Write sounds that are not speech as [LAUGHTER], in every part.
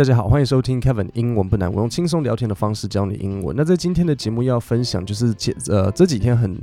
大家好，欢迎收听 Kevin 英文不难，我用轻松聊天的方式教你英文。那在今天的节目要分享，就是前呃这几天很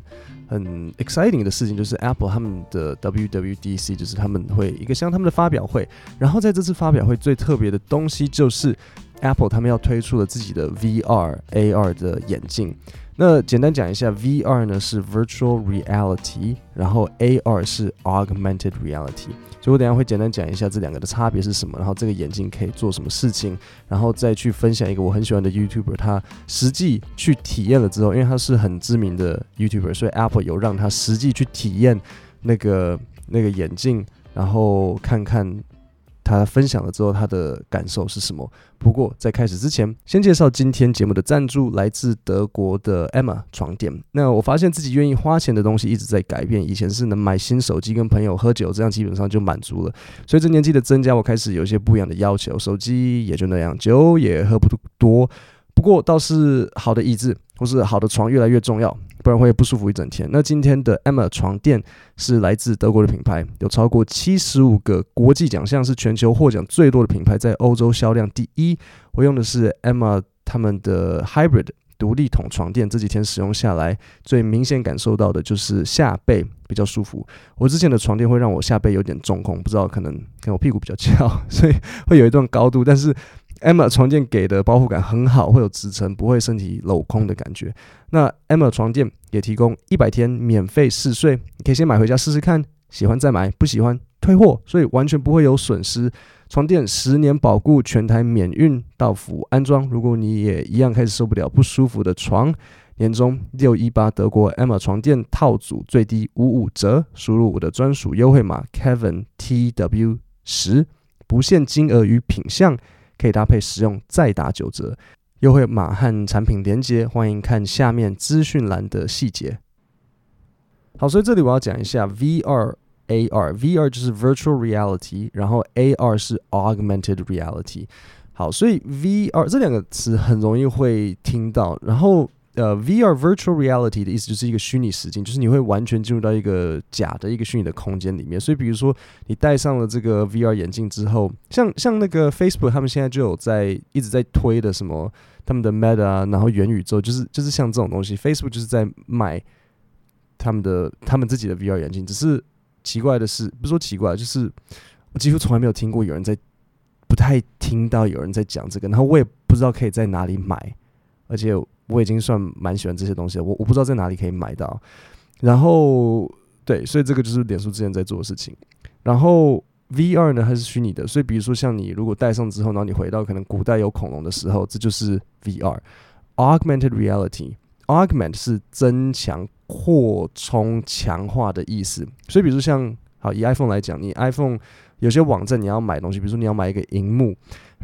很 exciting 的事情，就是 Apple 他们的 WWDC，就是他们会一个像他们的发表会。然后在这次发表会最特别的东西，就是 Apple 他们要推出了自己的 VR AR 的眼镜。那简单讲一下，VR 呢是 Virtual Reality，然后 AR 是 Augmented Reality。所以我等下会简单讲一下这两个的差别是什么，然后这个眼镜可以做什么事情，然后再去分享一个我很喜欢的 YouTuber，他实际去体验了之后，因为他是很知名的 YouTuber，所以 Apple 有让他实际去体验那个那个眼镜，然后看看。他分享了之后，他的感受是什么？不过在开始之前，先介绍今天节目的赞助，来自德国的 Emma 床垫。那我发现自己愿意花钱的东西一直在改变。以前是能买新手机、跟朋友喝酒，这样基本上就满足了。随着年纪的增加，我开始有一些不一样的要求。手机也就那样，酒也喝不多。不过倒是好的椅子或是好的床越来越重要，不然会不舒服一整天。那今天的 Emma 床垫是来自德国的品牌，有超过七十五个国际奖项，是全球获奖最多的品牌，在欧洲销量第一。我用的是 Emma 他们的 Hybrid 独立筒床垫，这几天使用下来，最明显感受到的就是下背比较舒服。我之前的床垫会让我下背有点中空，不知道可能跟我屁股比较翘，[LAUGHS] 所以会有一段高度，但是。Emma 床垫给的保护感很好，会有支撑，不会身体镂空的感觉。那 Emma 床垫也提供一百天免费试睡，你可以先买回家试试看，喜欢再买，不喜欢退货，所以完全不会有损失。床垫十年保固，全台免运到府安装。如果你也一样开始受不了不舒服的床，年终六一八德国 Emma 床垫套组最低五五折，输入我的专属优惠码 Kevin T W 十，不限金额与品项。可以搭配使用，再打九折。优惠码和产品连接，欢迎看下面资讯栏的细节。好，所以这里我要讲一下 VR、AR。VR 就是 Virtual Reality，然后 AR 是 Augmented Reality。好，所以 VR 这两个词很容易会听到，然后。呃，VR Virtual Reality 的意思就是一个虚拟实境，就是你会完全进入到一个假的一个虚拟的空间里面。所以，比如说你戴上了这个 VR 眼镜之后，像像那个 Facebook 他们现在就有在一直在推的什么他们的 Meta 啊，然后元宇宙，就是就是像这种东西，Facebook 就是在卖他们的他们自己的 VR 眼镜。只是奇怪的是，不说奇怪，就是我几乎从来没有听过有人在，不太听到有人在讲这个，然后我也不知道可以在哪里买，而且。我已经算蛮喜欢这些东西了，我我不知道在哪里可以买到，然后对，所以这个就是脸书之前在做的事情。然后 VR 呢，它是虚拟的，所以比如说像你如果戴上之后，然后你回到可能古代有恐龙的时候，这就是 VR。Augmented Reality，Augment 是增强、扩充、强化的意思。所以比如说像好以 iPhone 来讲，你 iPhone 有些网站你要买东西，比如说你要买一个荧幕。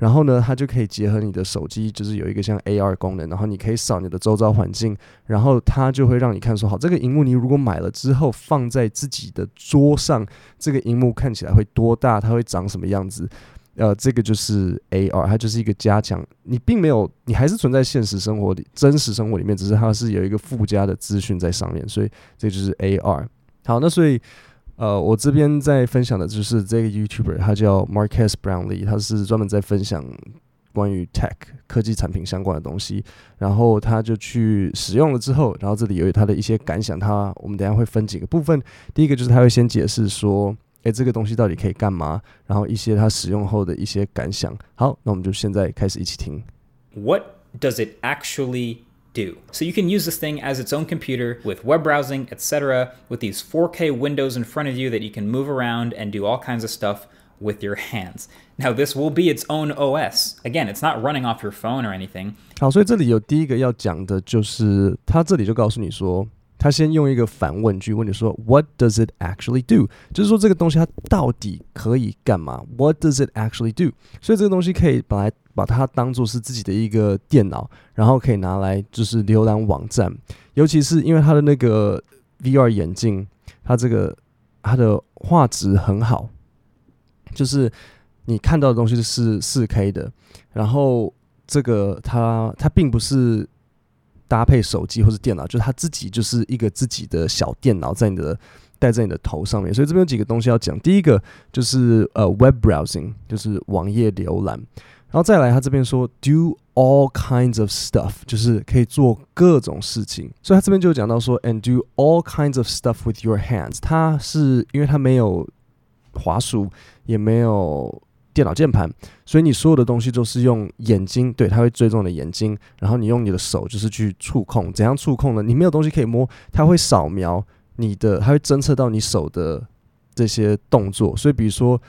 然后呢，它就可以结合你的手机，就是有一个像 AR 功能，然后你可以扫你的周遭环境，然后它就会让你看说，好，这个荧幕你如果买了之后放在自己的桌上，这个荧幕看起来会多大，它会长什么样子？呃，这个就是 AR，它就是一个加强，你并没有，你还是存在现实生活里、真实生活里面，只是它是有一个附加的资讯在上面，所以这就是 AR。好，那所以。呃，我这边在分享的就是这个 YouTuber，他叫 Marcus Brownlee，他是专门在分享关于 Tech 科技产品相关的东西。然后他就去使用了之后，然后这里有他的一些感想。他我们等下会分几个部分。第一个就是他会先解释说，诶，这个东西到底可以干嘛？然后一些他使用后的一些感想。好，那我们就现在开始一起听。What does it actually do. So you can use this thing as its own computer with web browsing, etc., with these 4K windows in front of you that you can move around and do all kinds of stuff with your hands. Now, this will be its own OS. Again, it's not running off your phone or anything. 好，所以这里有第一个要讲的就是，他这里就告诉你说。他先用一个反问句问你说：“What does it actually do？” 就是说这个东西它到底可以干嘛？What does it actually do？所以这个东西可以本来 把它当做是自己的一个电脑，然后可以拿来就是浏览网站。尤其是因为它的那个 VR 眼镜，它这个它的画质很好，就是你看到的东西是四 K 的。然后这个它它并不是。搭配手机或者电脑，就是它自己就是一个自己的小电脑，在你的戴在你的头上面。所以这边有几个东西要讲。第一个就是呃，web browsing，就是网页浏览。然后再来，他这边说 do all kinds of stuff，就是可以做各种事情。所以他这边就讲到说，and do all kinds of stuff with your hands。他是因为他没有滑鼠，也没有电脑键盘，所以你所有的东西都是用眼睛，对，他会追踪你的眼睛，然后你用你的手就是去触控。怎样触控呢？你没有东西可以摸，他会扫描你的，他会侦测到你手的这些动作。所以比如说。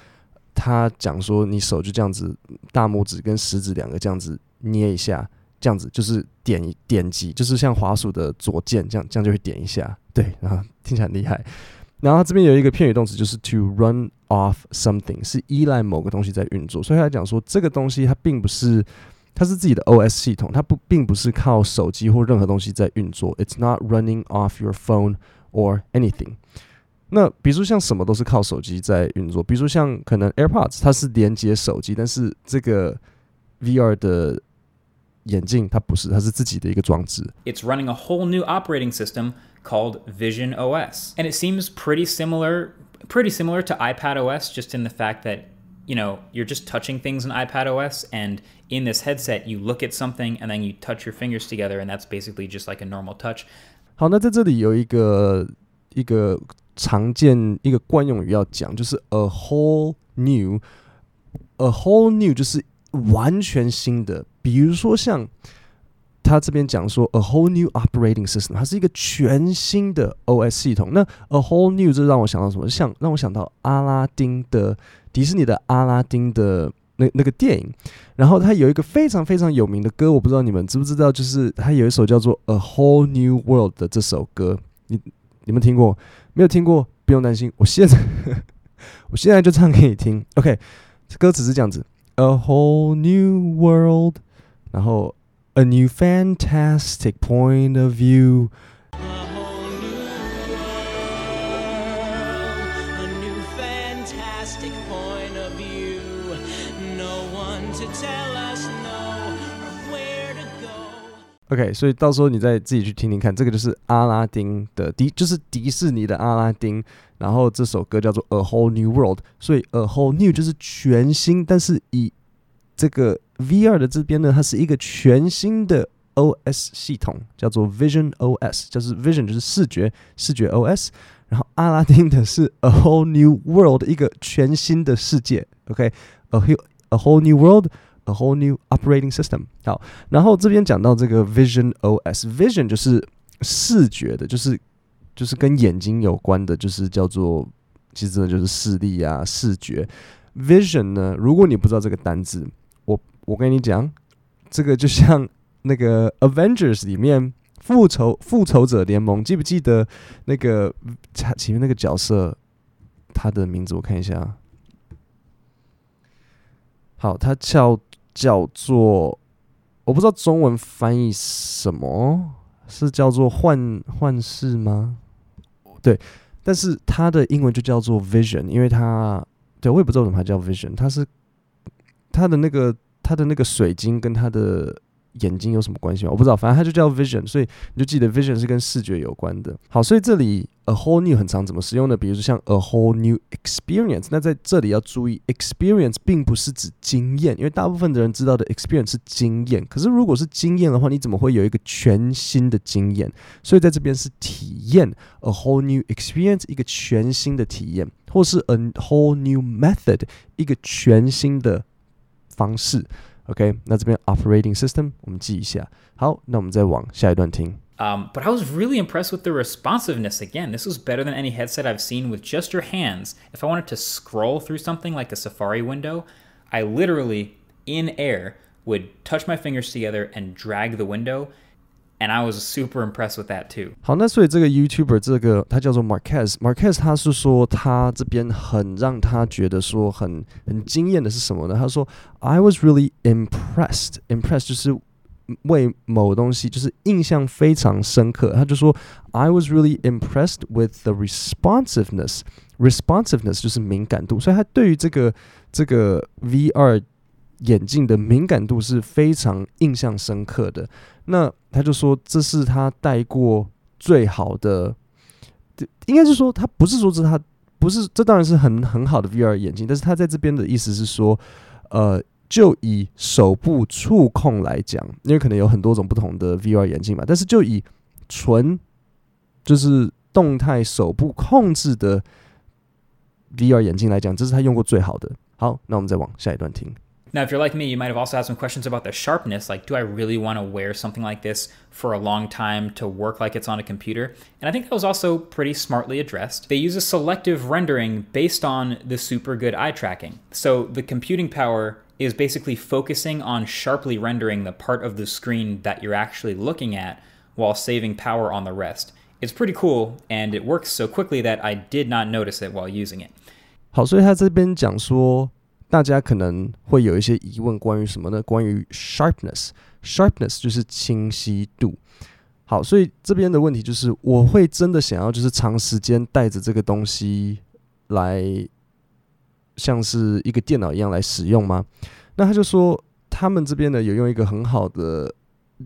他讲说，你手就这样子，大拇指跟食指两个这样子捏一下，这样子就是点点击，就是像滑鼠的左键这样，这样就会点一下，对，然后听起来很厉害。然后这边有一个片语动词，就是 to run off something，是依赖某个东西在运作，所以他讲说这个东西它并不是，它是自己的 OS 系统，它不并不是靠手机或任何东西在运作，it's not running off your phone or anything。那比如说像什么都是靠手机在运作，比如说像可能 AirPods 它是连接手机，但是这个 VR 的眼镜它不是，它是自己的一个装置。It's running a whole new operating system called Vision OS, and it seems pretty similar, pretty similar to iPad OS, just in the fact that you know you're just touching things in iPad OS, and in this headset you look at something and then you touch your fingers together, and that's basically just like a normal touch. 好，那在这里有一个一个。常见一个惯用语要讲，就是 a whole new，a whole new 就是完全新的。比如说像他这边讲说 a whole new operating system，它是一个全新的 OS 系统。那 a whole new 这让我想到什么？像让我想到阿拉丁的迪士尼的阿拉丁的那那个电影。然后他有一个非常非常有名的歌，我不知道你们知不知道，就是他有一首叫做 a whole new world 的这首歌，你你们听过？没有听过，不用担心。我现在，我现在就唱给你听。OK，歌词是这样子：A whole new world，然后 A new fantastic point of view。OK，所以到时候你再自己去听听看，这个就是阿拉丁的迪，就是迪士尼的阿拉丁。然后这首歌叫做《A Whole New World》，所以《A Whole New》就是全新。但是以这个 VR 的这边呢，它是一个全新的 OS 系统，叫做 Vision OS，就是 Vision 就是视觉视觉 OS。然后阿拉丁的是《A Whole New World》，一个全新的世界。OK，A Whole A Whole New World。A whole new operating system。好，然后这边讲到这个 Vision OS，Vision 就是视觉的，就是就是跟眼睛有关的，就是叫做其实真的就是视力啊，视觉。Vision 呢，如果你不知道这个单字，我我跟你讲，这个就像那个 Avengers 里面复仇复仇者联盟，记不记得那个前面那个角色他的名字？我看一下。好，他叫。叫做我不知道中文翻译什么，是叫做幻幻视吗？对，但是它的英文就叫做 Vision，因为它对我也不知道为什么它叫 Vision，它是它的那个它的那个水晶跟它的。眼睛有什么关系吗？我不知道，反正它就叫 vision，所以你就记得 vision 是跟视觉有关的。好，所以这里 a whole new 很常怎么使用呢？比如说像 a whole new experience，那在这里要注意，experience 并不是指经验，因为大部分的人知道的 experience 是经验。可是如果是经验的话，你怎么会有一个全新的经验？所以在这边是体验 a whole new experience，一个全新的体验，或是 a whole new method，一个全新的方式。OK，那这边 operating system 我们记一下。好，那我们再往下一段听。Um, but I was really impressed with the responsiveness again. This was better than any headset I've seen with just your hands. If I wanted to scroll through something like a Safari window, I literally, in air, would touch my fingers together and drag the window. And I was super impressed with that too. 好，那所以这个 YouTuber 这个他叫做 Marquez，Marquez 他是说他这边很让他觉得说很很惊艳的是什么呢？他说 I was really impressed，impressed 就是为某东西就是印象非常深刻。他就说 I was really impressed with the responsiveness，responsiveness 就是敏感度，所以他对于这个这个 VR 眼镜的敏感度是非常印象深刻的。 那他就说这是他戴过最好的，应该是说他不是说这是他不是，这当然是很很好的 VR 眼镜，但是他在这边的意思是说，呃，就以手部触控来讲，因为可能有很多种不同的 VR 眼镜嘛，但是就以纯就是动态手部控制的 VR 眼镜来讲，这是他用过最好的。好，那我们再往下一段听。Now, if you're like me, you might have also had some questions about the sharpness. Like, do I really want to wear something like this for a long time to work like it's on a computer? And I think that was also pretty smartly addressed. They use a selective rendering based on the super good eye tracking. So the computing power is basically focusing on sharply rendering the part of the screen that you're actually looking at while saving power on the rest. It's pretty cool, and it works so quickly that I did not notice it while using it. 好，所以他这边讲说。 大家可能会有一些疑问，关于什么呢？关于 sharpness，sharpness 就是清晰度。好，所以这边的问题就是，我会真的想要就是长时间带着这个东西来，像是一个电脑一样来使用吗？那他就说，他们这边呢有用一个很好的、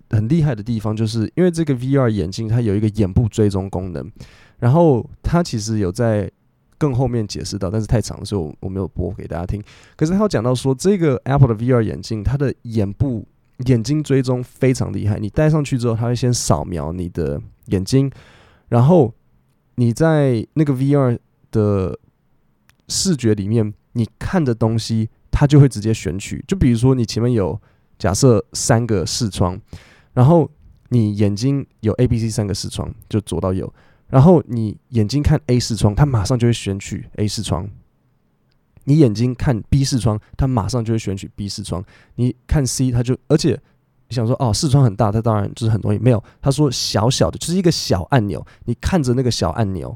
很厉害的地方，就是因为这个 VR 眼镜它有一个眼部追踪功能，然后它其实有在。更后面解释到，但是太长，所以我我没有播给大家听。可是他有讲到说，这个 Apple 的 VR 眼镜，它的眼部眼睛追踪非常厉害。你戴上去之后，它会先扫描你的眼睛，然后你在那个 VR 的视觉里面，你看的东西，它就会直接选取。就比如说，你前面有假设三个视窗，然后你眼睛有 A、B、C 三个视窗，就左到右。然后你眼睛看 A 视窗，它马上就会选取 A 视窗；你眼睛看 B 视窗，它马上就会选取 B 视窗；你看 C，它就而且你想说哦，视窗很大，它当然就是很容易。没有，他说小小的，就是一个小按钮，你看着那个小按钮，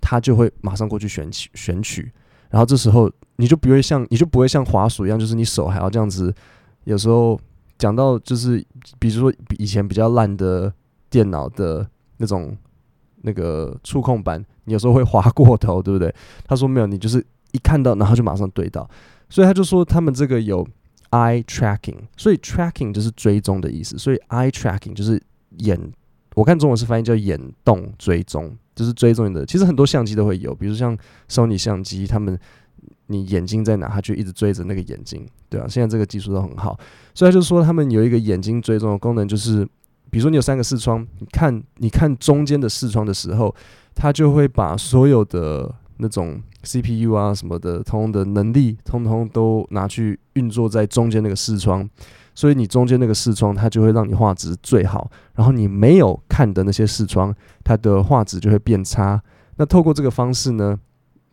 它就会马上过去选取选取。然后这时候你就不会像你就不会像滑鼠一样，就是你手还要这样子。有时候讲到就是，比如说以前比较烂的电脑的那种。那个触控板，你有时候会滑过头，对不对？他说没有，你就是一看到，然后就马上对到，所以他就说他们这个有 eye tracking，所以 tracking 就是追踪的意思，所以 eye tracking 就是眼，我看中文是翻译叫眼动追踪，就是追踪你的。其实很多相机都会有，比如像 Sony 相机，他们你眼睛在哪，他就一直追着那个眼睛，对啊，现在这个技术都很好，所以他就说他们有一个眼睛追踪的功能，就是。比如说你有三个视窗，你看你看中间的视窗的时候，它就会把所有的那种 CPU 啊什么的，通通的能力，通通都拿去运作在中间那个视窗，所以你中间那个视窗，它就会让你画质最好。然后你没有看的那些视窗，它的画质就会变差。那透过这个方式呢，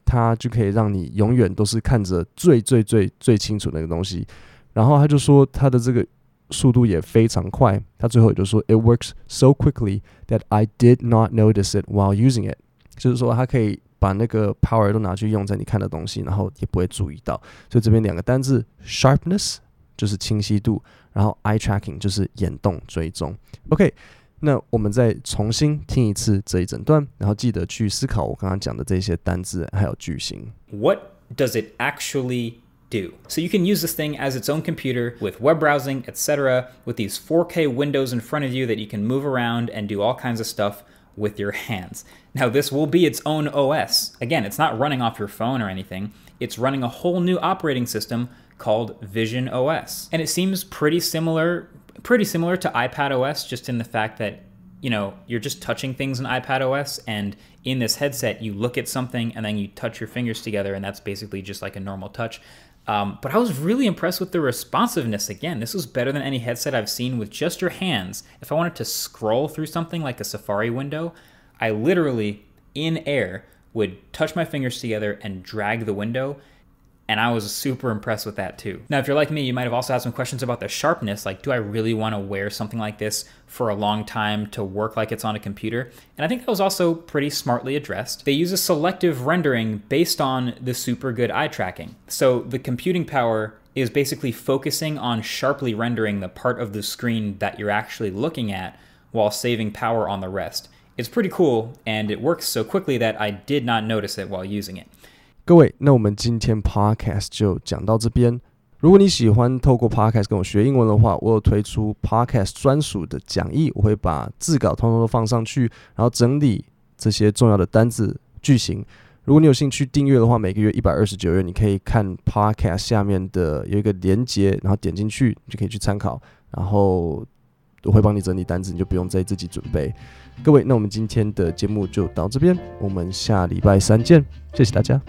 它就可以让你永远都是看着最最最最清楚那个东西。然后他就说他的这个。速度也非常快，他最后也就说，It works so quickly that I did not notice it while using it。就是说，它可以把那个 power 都拿去用在你看的东西，然后也不会注意到。所以这边两个单字，sharpness 就是清晰度，然后 eye tracking 就是眼动追踪。OK，那我们再重新听一次这一整段，然后记得去思考我刚刚讲的这些单字还有句型。What does it actually do. So you can use this thing as its own computer with web browsing, etc., with these 4K windows in front of you that you can move around and do all kinds of stuff with your [LAUGHS] hands. Now, this will be its own OS. Again, it's not running off your phone or anything, it's running a whole new operating system called Vision OS. And it seems pretty similar pretty similar to iPad OS just in the fact that you know, you're just touching things in iPad OS, and in this headset, you look at something and then you touch your fingers together, and that's basically just like a normal touch. Um, but I was really impressed with the responsiveness. Again, this was better than any headset I've seen with just your hands. If I wanted to scroll through something like a Safari window, I literally, in air, would touch my fingers together and drag the window, and I was super impressed with that too. Now, if you're like me, you might have also had some questions about the sharpness. Like, do I really want to wear something like this for a long time to work like it's on a computer? And I think that was also pretty smartly addressed. They use a selective rendering based on the super good eye tracking. So the computing power is basically focusing on sharply rendering the part of the screen that you're actually looking at while saving power on the rest. It's pretty cool, and it works so quickly that I did not notice it while using it. 各位，那我们今天 podcast 就讲到这边。如果你喜欢透过 podcast 跟我学英文的话，我有推出 podcast 专属的讲义，我会把字稿通通都放上去，然后整理这些重要的单字句型，如果你有兴趣订阅的话，每个月一百二十九元，你可以看 Podcast 下面的有一个连接，然后点进去，你就可以去参考。然后我会帮你整理单字，你就不用再自己准备。各位，那我们今天的节目就到这边，我们下礼拜三见，谢谢大家。